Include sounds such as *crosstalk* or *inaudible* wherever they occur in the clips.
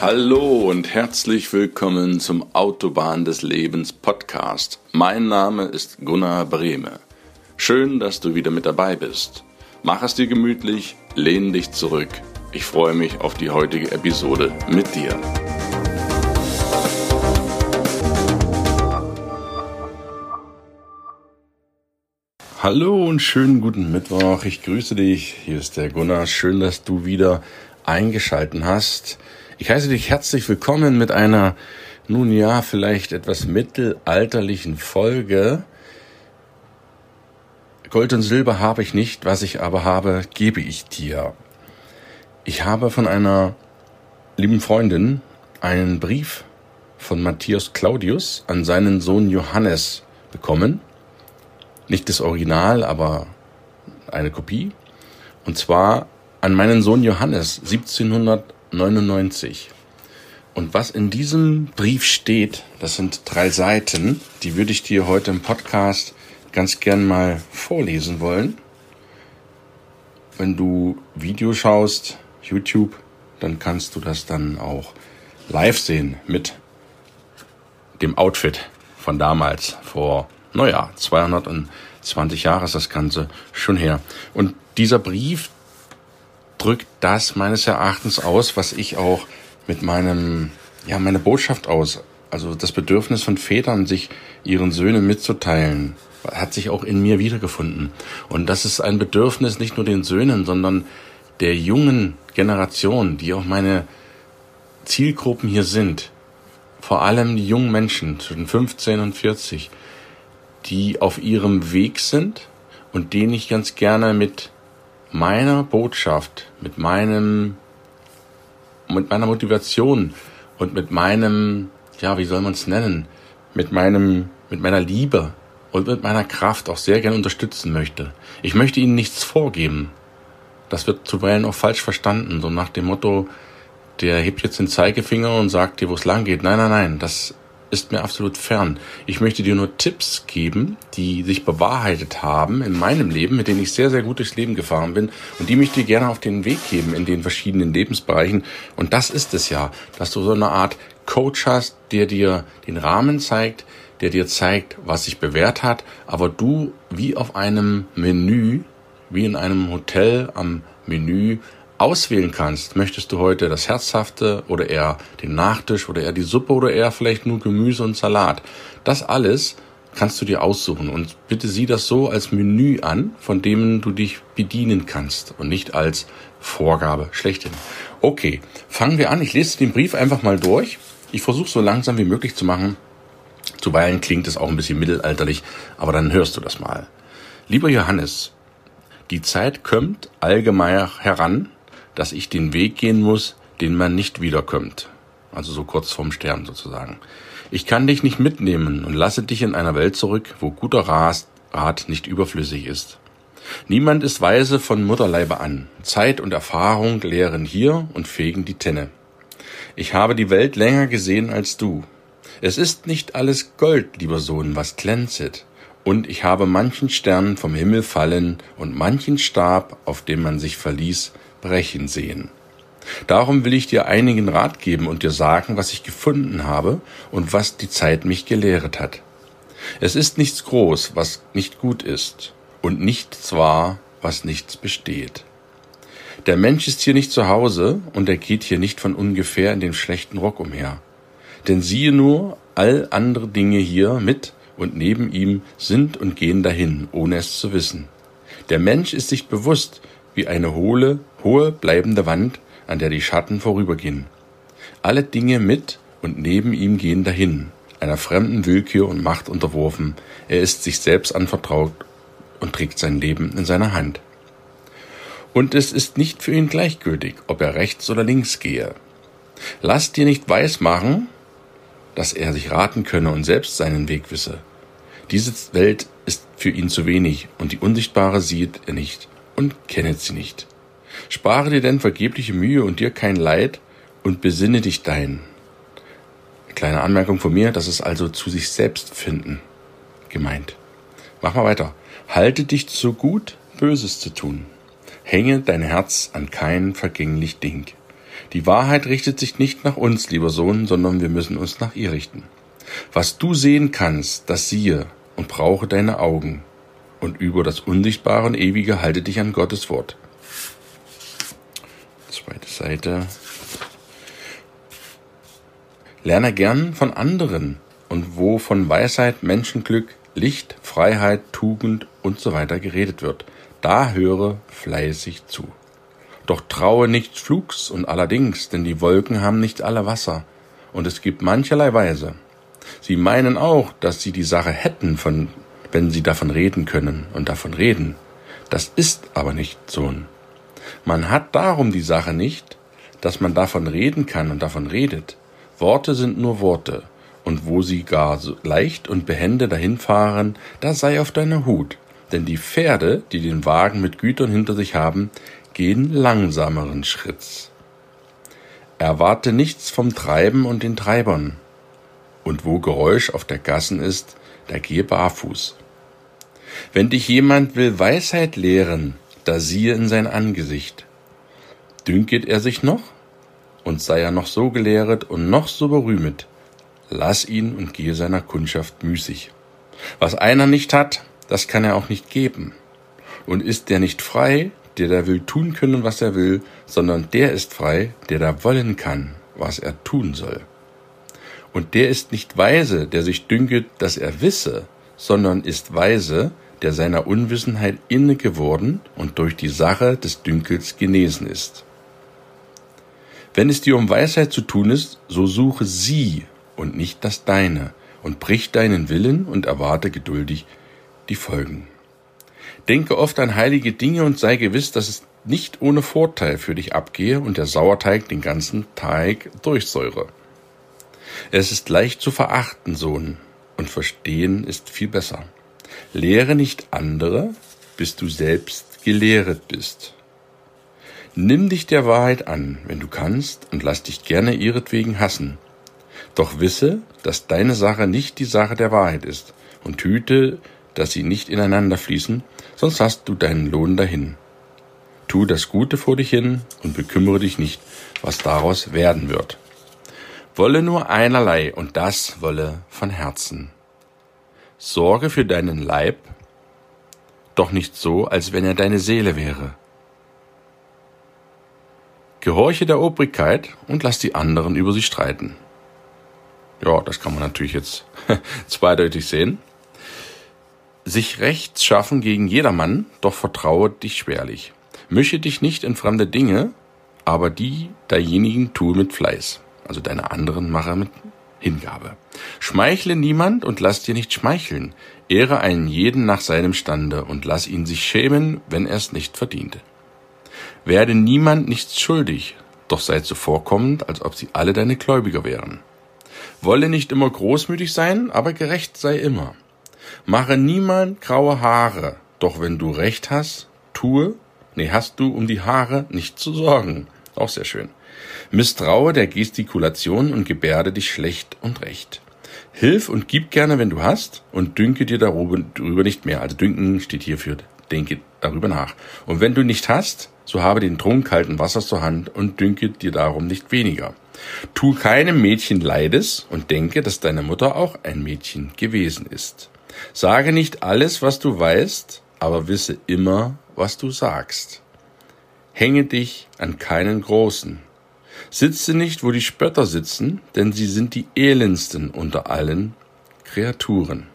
Hallo und herzlich willkommen zum Autobahn des Lebens Podcast. Mein Name ist Gunnar Brehme. Schön, dass du wieder mit dabei bist. Mach es dir gemütlich, lehn dich zurück. Ich freue mich auf die heutige Episode mit dir. Hallo und schönen guten Mittwoch. Ich grüße dich. Hier ist der Gunnar. Schön, dass du wieder eingeschalten hast. Ich heiße dich herzlich willkommen mit einer, nun ja, vielleicht etwas mittelalterlichen Folge. Gold und Silber habe ich nicht, was ich aber habe, gebe ich dir. Ich habe von einer lieben Freundin einen Brief von Matthias Claudius an seinen Sohn Johannes bekommen nicht das Original, aber eine Kopie. Und zwar an meinen Sohn Johannes 1799. Und was in diesem Brief steht, das sind drei Seiten, die würde ich dir heute im Podcast ganz gern mal vorlesen wollen. Wenn du Video schaust, YouTube, dann kannst du das dann auch live sehen mit dem Outfit von damals vor naja, 220 Jahre ist das Ganze schon her. Und dieser Brief drückt das meines Erachtens aus, was ich auch mit meinem, ja, meine Botschaft aus, also das Bedürfnis von Vätern, sich ihren Söhnen mitzuteilen, hat sich auch in mir wiedergefunden. Und das ist ein Bedürfnis nicht nur den Söhnen, sondern der jungen Generation, die auch meine Zielgruppen hier sind. Vor allem die jungen Menschen zwischen 15 und 40, die auf ihrem Weg sind und den ich ganz gerne mit meiner Botschaft, mit meinem, mit meiner Motivation und mit meinem, ja, wie soll man es nennen, mit meinem, mit meiner Liebe und mit meiner Kraft auch sehr gerne unterstützen möchte. Ich möchte ihnen nichts vorgeben. Das wird zuweilen auch falsch verstanden, so nach dem Motto, der hebt jetzt den Zeigefinger und sagt dir, wo es lang geht. Nein, nein, nein, das ist mir absolut fern. Ich möchte dir nur Tipps geben, die sich bewahrheitet haben in meinem Leben, mit denen ich sehr, sehr gut durchs Leben gefahren bin und die möchte ich gerne auf den Weg geben in den verschiedenen Lebensbereichen. Und das ist es ja, dass du so eine Art Coach hast, der dir den Rahmen zeigt, der dir zeigt, was sich bewährt hat, aber du wie auf einem Menü, wie in einem Hotel am Menü auswählen kannst, möchtest du heute das Herzhafte oder eher den Nachtisch oder eher die Suppe oder eher vielleicht nur Gemüse und Salat. Das alles kannst du dir aussuchen und bitte sieh das so als Menü an, von dem du dich bedienen kannst und nicht als Vorgabe schlechthin. Okay, fangen wir an. Ich lese den Brief einfach mal durch. Ich versuche so langsam wie möglich zu machen. Zuweilen klingt es auch ein bisschen mittelalterlich, aber dann hörst du das mal. Lieber Johannes, die Zeit kommt allgemein heran, dass ich den Weg gehen muss, den man nicht wiederkommt. Also so kurz vorm Sterben sozusagen. Ich kann dich nicht mitnehmen und lasse dich in einer Welt zurück, wo guter Rat nicht überflüssig ist. Niemand ist weise von Mutterleibe an. Zeit und Erfahrung lehren hier und fegen die Tenne. Ich habe die Welt länger gesehen als du. Es ist nicht alles Gold, lieber Sohn, was glänzet. Und ich habe manchen Stern vom Himmel fallen und manchen Stab, auf dem man sich verließ, brechen sehen. Darum will ich dir einigen Rat geben und dir sagen, was ich gefunden habe und was die Zeit mich gelehret hat. Es ist nichts groß, was nicht gut ist, und nichts wahr, was nichts besteht. Der Mensch ist hier nicht zu Hause, und er geht hier nicht von ungefähr in dem schlechten Rock umher. Denn siehe nur, all andere Dinge hier mit und neben ihm sind und gehen dahin, ohne es zu wissen. Der Mensch ist sich bewusst, wie eine hohle, hohe bleibende Wand, an der die Schatten vorübergehen. Alle Dinge mit und neben ihm gehen dahin, einer fremden Willkür und Macht unterworfen. Er ist sich selbst anvertraut und trägt sein Leben in seiner Hand. Und es ist nicht für ihn gleichgültig, ob er rechts oder links gehe. Lass dir nicht weismachen, dass er sich raten könne und selbst seinen Weg wisse. Diese Welt ist für ihn zu wenig und die unsichtbare sieht er nicht und kennet sie nicht. Spare dir denn vergebliche Mühe und dir kein Leid und besinne dich dein. Kleine Anmerkung von mir, das ist also zu sich selbst finden gemeint. Mach mal weiter. Halte dich zu gut, Böses zu tun. Hänge dein Herz an kein vergänglich Ding. Die Wahrheit richtet sich nicht nach uns, lieber Sohn, sondern wir müssen uns nach ihr richten. Was du sehen kannst, das siehe und brauche deine Augen. Und über das Unsichtbare und Ewige halte dich an Gottes Wort. Zweite Seite. Lerne gern von anderen und wo von Weisheit, Menschenglück, Licht, Freiheit, Tugend und so weiter geredet wird, da höre fleißig zu. Doch traue nicht Flugs und allerdings, denn die Wolken haben nicht alle Wasser, und es gibt mancherlei Weise. Sie meinen auch, dass sie die Sache hätten, von, wenn sie davon reden können und davon reden. Das ist aber nicht Sohn. Man hat darum die Sache nicht, dass man davon reden kann und davon redet. Worte sind nur Worte, und wo sie gar so leicht und behende dahinfahren, da sei auf deiner Hut, denn die Pferde, die den Wagen mit Gütern hinter sich haben, gehen langsameren Schritts. Erwarte nichts vom Treiben und den Treibern, und wo Geräusch auf der Gassen ist, da gehe barfuß. Wenn dich jemand will Weisheit lehren, da siehe in sein Angesicht. Dünket er sich noch? Und sei er noch so gelehret und noch so berühmet, lass ihn und gehe seiner Kundschaft müßig. Was einer nicht hat, das kann er auch nicht geben. Und ist der nicht frei, der da will tun können, was er will, sondern der ist frei, der da wollen kann, was er tun soll. Und der ist nicht weise, der sich dünket, dass er wisse, sondern ist weise, der seiner Unwissenheit inne geworden und durch die Sache des Dünkels genesen ist. Wenn es dir um Weisheit zu tun ist, so suche sie und nicht das deine, und brich deinen Willen und erwarte geduldig die Folgen. Denke oft an heilige Dinge und sei gewiss, dass es nicht ohne Vorteil für dich abgehe und der Sauerteig den ganzen Teig durchsäure. Es ist leicht zu verachten, Sohn, und verstehen ist viel besser. Lehre nicht andere, bis du selbst gelehret bist. Nimm dich der Wahrheit an, wenn du kannst, und lass dich gerne ihretwegen hassen. Doch wisse, dass deine Sache nicht die Sache der Wahrheit ist, und hüte, dass sie nicht ineinander fließen, sonst hast du deinen Lohn dahin. Tu das Gute vor dich hin und bekümmere dich nicht, was daraus werden wird wolle nur einerlei, und das wolle von Herzen. Sorge für deinen Leib, doch nicht so, als wenn er deine Seele wäre. Gehorche der Obrigkeit und lass die anderen über sie streiten. Ja, das kann man natürlich jetzt *laughs* zweideutig sehen. Sich Rechts schaffen gegen jedermann, doch vertraue dich schwerlich. Mische dich nicht in fremde Dinge, aber die derjenigen tue mit Fleiß also deine anderen mache mit Hingabe. Schmeichle niemand und lass dir nicht schmeicheln. Ehre einen jeden nach seinem Stande und lass ihn sich schämen, wenn er es nicht verdiente. Werde niemand nichts schuldig, doch sei zuvorkommend, als ob sie alle deine Gläubiger wären. Wolle nicht immer großmütig sein, aber gerecht sei immer. Mache niemand graue Haare, doch wenn du Recht hast, tue, nee, hast du um die Haare nicht zu sorgen. Auch sehr schön. Misstraue der Gestikulation und gebärde dich schlecht und recht. Hilf und gib gerne, wenn du hast, und dünke dir darüber nicht mehr. Also dünken steht hier für denke darüber nach. Und wenn du nicht hast, so habe den Trunk kalten Wassers zur Hand und dünke dir darum nicht weniger. Tu keinem Mädchen Leides und denke, dass deine Mutter auch ein Mädchen gewesen ist. Sage nicht alles, was du weißt, aber wisse immer, was du sagst. Hänge dich an keinen Großen, Sitze nicht, wo die Spötter sitzen, denn sie sind die elendsten unter allen Kreaturen.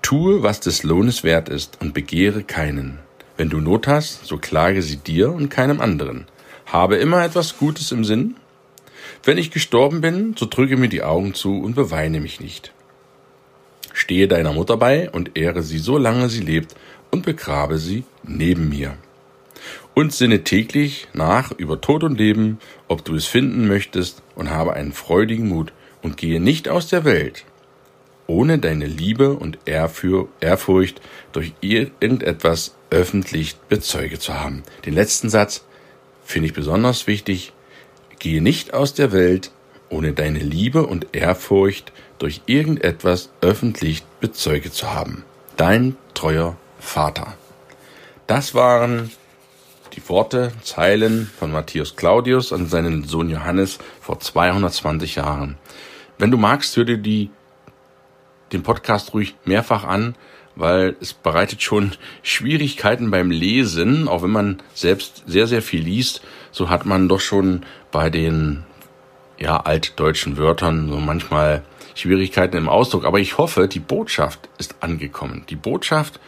Tue, was des Lohnes wert ist, und begehre keinen. Wenn du Not hast, so klage sie dir und keinem anderen. Habe immer etwas Gutes im Sinn. Wenn ich gestorben bin, so drücke mir die Augen zu und beweine mich nicht. Stehe deiner Mutter bei und ehre sie so lange sie lebt und begrabe sie neben mir und sinne täglich nach über Tod und Leben, ob du es finden möchtest, und habe einen freudigen Mut und gehe nicht aus der Welt, ohne deine Liebe und Ehrfurcht durch irgendetwas öffentlich bezeuge zu haben. Den letzten Satz finde ich besonders wichtig. Gehe nicht aus der Welt, ohne deine Liebe und Ehrfurcht durch irgendetwas öffentlich bezeuge zu haben. Dein treuer Vater. Das waren die Worte, Zeilen von Matthias Claudius an seinen Sohn Johannes vor 220 Jahren. Wenn du magst, hör dir die, den Podcast ruhig mehrfach an, weil es bereitet schon Schwierigkeiten beim Lesen, auch wenn man selbst sehr, sehr viel liest, so hat man doch schon bei den ja, altdeutschen Wörtern so manchmal Schwierigkeiten im Ausdruck. Aber ich hoffe, die Botschaft ist angekommen. Die Botschaft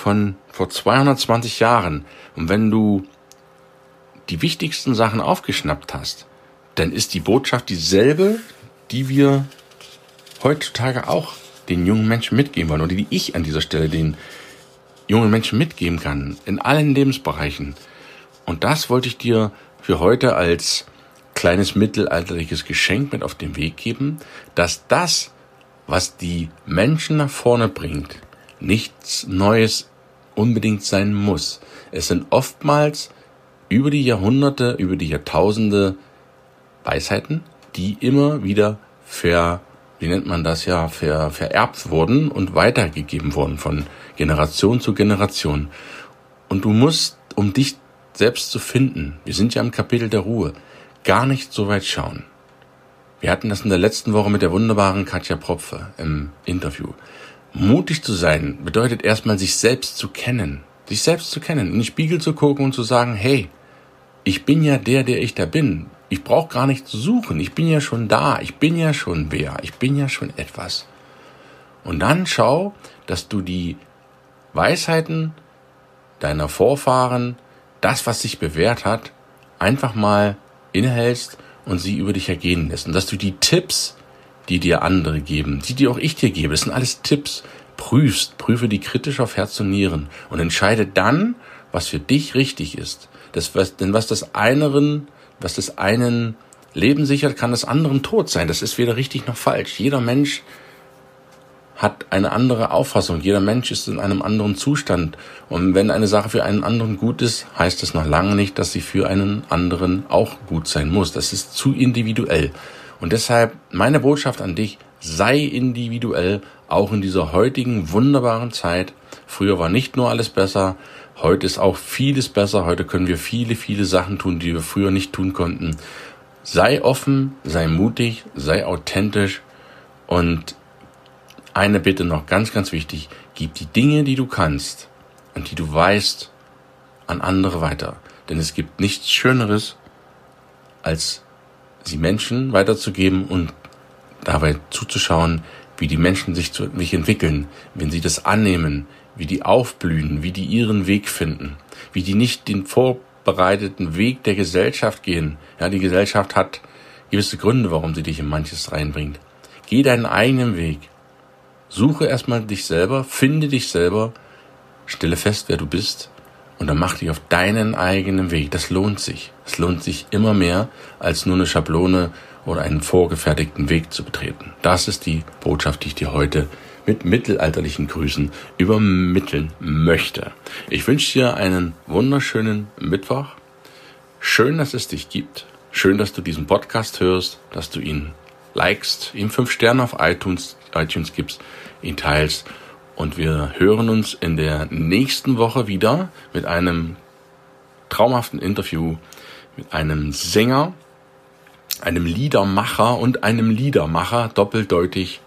von vor 220 Jahren. Und wenn du die wichtigsten Sachen aufgeschnappt hast, dann ist die Botschaft dieselbe, die wir heutzutage auch den jungen Menschen mitgeben wollen oder die ich an dieser Stelle den jungen Menschen mitgeben kann, in allen Lebensbereichen. Und das wollte ich dir für heute als kleines mittelalterliches Geschenk mit auf den Weg geben, dass das, was die Menschen nach vorne bringt, nichts Neues unbedingt sein muss. Es sind oftmals über die Jahrhunderte, über die Jahrtausende Weisheiten, die immer wieder ver wie nennt man das ja, ver, vererbt wurden und weitergegeben wurden von Generation zu Generation. Und du musst, um dich selbst zu finden, wir sind ja im Kapitel der Ruhe, gar nicht so weit schauen. Wir hatten das in der letzten Woche mit der wunderbaren Katja Propfe im Interview. Mutig zu sein bedeutet erstmal sich selbst zu kennen, sich selbst zu kennen, in den Spiegel zu gucken und zu sagen, hey, ich bin ja der, der ich da bin. Ich brauche gar nicht zu suchen. Ich bin ja schon da. Ich bin ja schon wer. Ich bin ja schon etwas. Und dann schau, dass du die Weisheiten deiner Vorfahren, das, was sich bewährt hat, einfach mal innehältst und sie über dich ergehen lässt. Und dass du die Tipps, die dir andere geben, die dir auch ich dir gebe, das sind alles Tipps, prüfst, prüfe die kritisch auf Herz und Nieren und entscheide dann, was für dich richtig ist. Das, was, denn was das einen was des einen Leben sichert, kann des anderen Tod sein. Das ist weder richtig noch falsch. Jeder Mensch hat eine andere Auffassung. Jeder Mensch ist in einem anderen Zustand. Und wenn eine Sache für einen anderen gut ist, heißt es noch lange nicht, dass sie für einen anderen auch gut sein muss. Das ist zu individuell. Und deshalb meine Botschaft an dich, sei individuell, auch in dieser heutigen wunderbaren Zeit. Früher war nicht nur alles besser, Heute ist auch vieles besser. Heute können wir viele, viele Sachen tun, die wir früher nicht tun konnten. Sei offen, sei mutig, sei authentisch und eine Bitte noch ganz, ganz wichtig. Gib die Dinge, die du kannst und die du weißt, an andere weiter. Denn es gibt nichts Schöneres, als sie Menschen weiterzugeben und dabei zuzuschauen, wie die Menschen sich, zu, sich entwickeln, wenn sie das annehmen, wie die aufblühen, wie die ihren Weg finden, wie die nicht den vorbereiteten Weg der Gesellschaft gehen. Ja, die Gesellschaft hat gewisse Gründe, warum sie dich in manches reinbringt. Geh deinen eigenen Weg. Suche erstmal dich selber, finde dich selber, stelle fest, wer du bist und dann mach dich auf deinen eigenen Weg. Das lohnt sich. Es lohnt sich immer mehr, als nur eine Schablone oder einen vorgefertigten Weg zu betreten. Das ist die Botschaft, die ich dir heute mit mittelalterlichen Grüßen übermitteln möchte. Ich wünsche dir einen wunderschönen Mittwoch. Schön, dass es dich gibt. Schön, dass du diesen Podcast hörst, dass du ihn likest, ihm fünf Sterne auf iTunes, iTunes gibst, ihn teilst. Und wir hören uns in der nächsten Woche wieder mit einem traumhaften Interview mit einem Sänger, einem Liedermacher und einem Liedermacher, doppeldeutig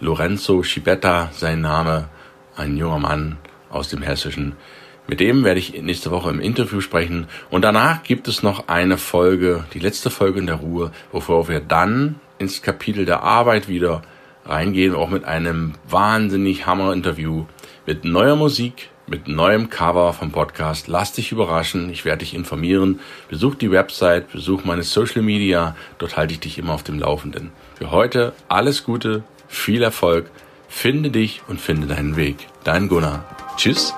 Lorenzo Schibetta, sein Name, ein junger Mann aus dem Hessischen. Mit dem werde ich nächste Woche im Interview sprechen. Und danach gibt es noch eine Folge, die letzte Folge in der Ruhe, bevor wir dann ins Kapitel der Arbeit wieder reingehen, auch mit einem wahnsinnig Hammer-Interview, mit neuer Musik, mit neuem Cover vom Podcast. Lass dich überraschen, ich werde dich informieren. Besuch die Website, besuch meine Social Media, dort halte ich dich immer auf dem Laufenden. Für heute alles Gute, viel Erfolg, finde dich und finde deinen Weg. Dein Gunnar. Tschüss.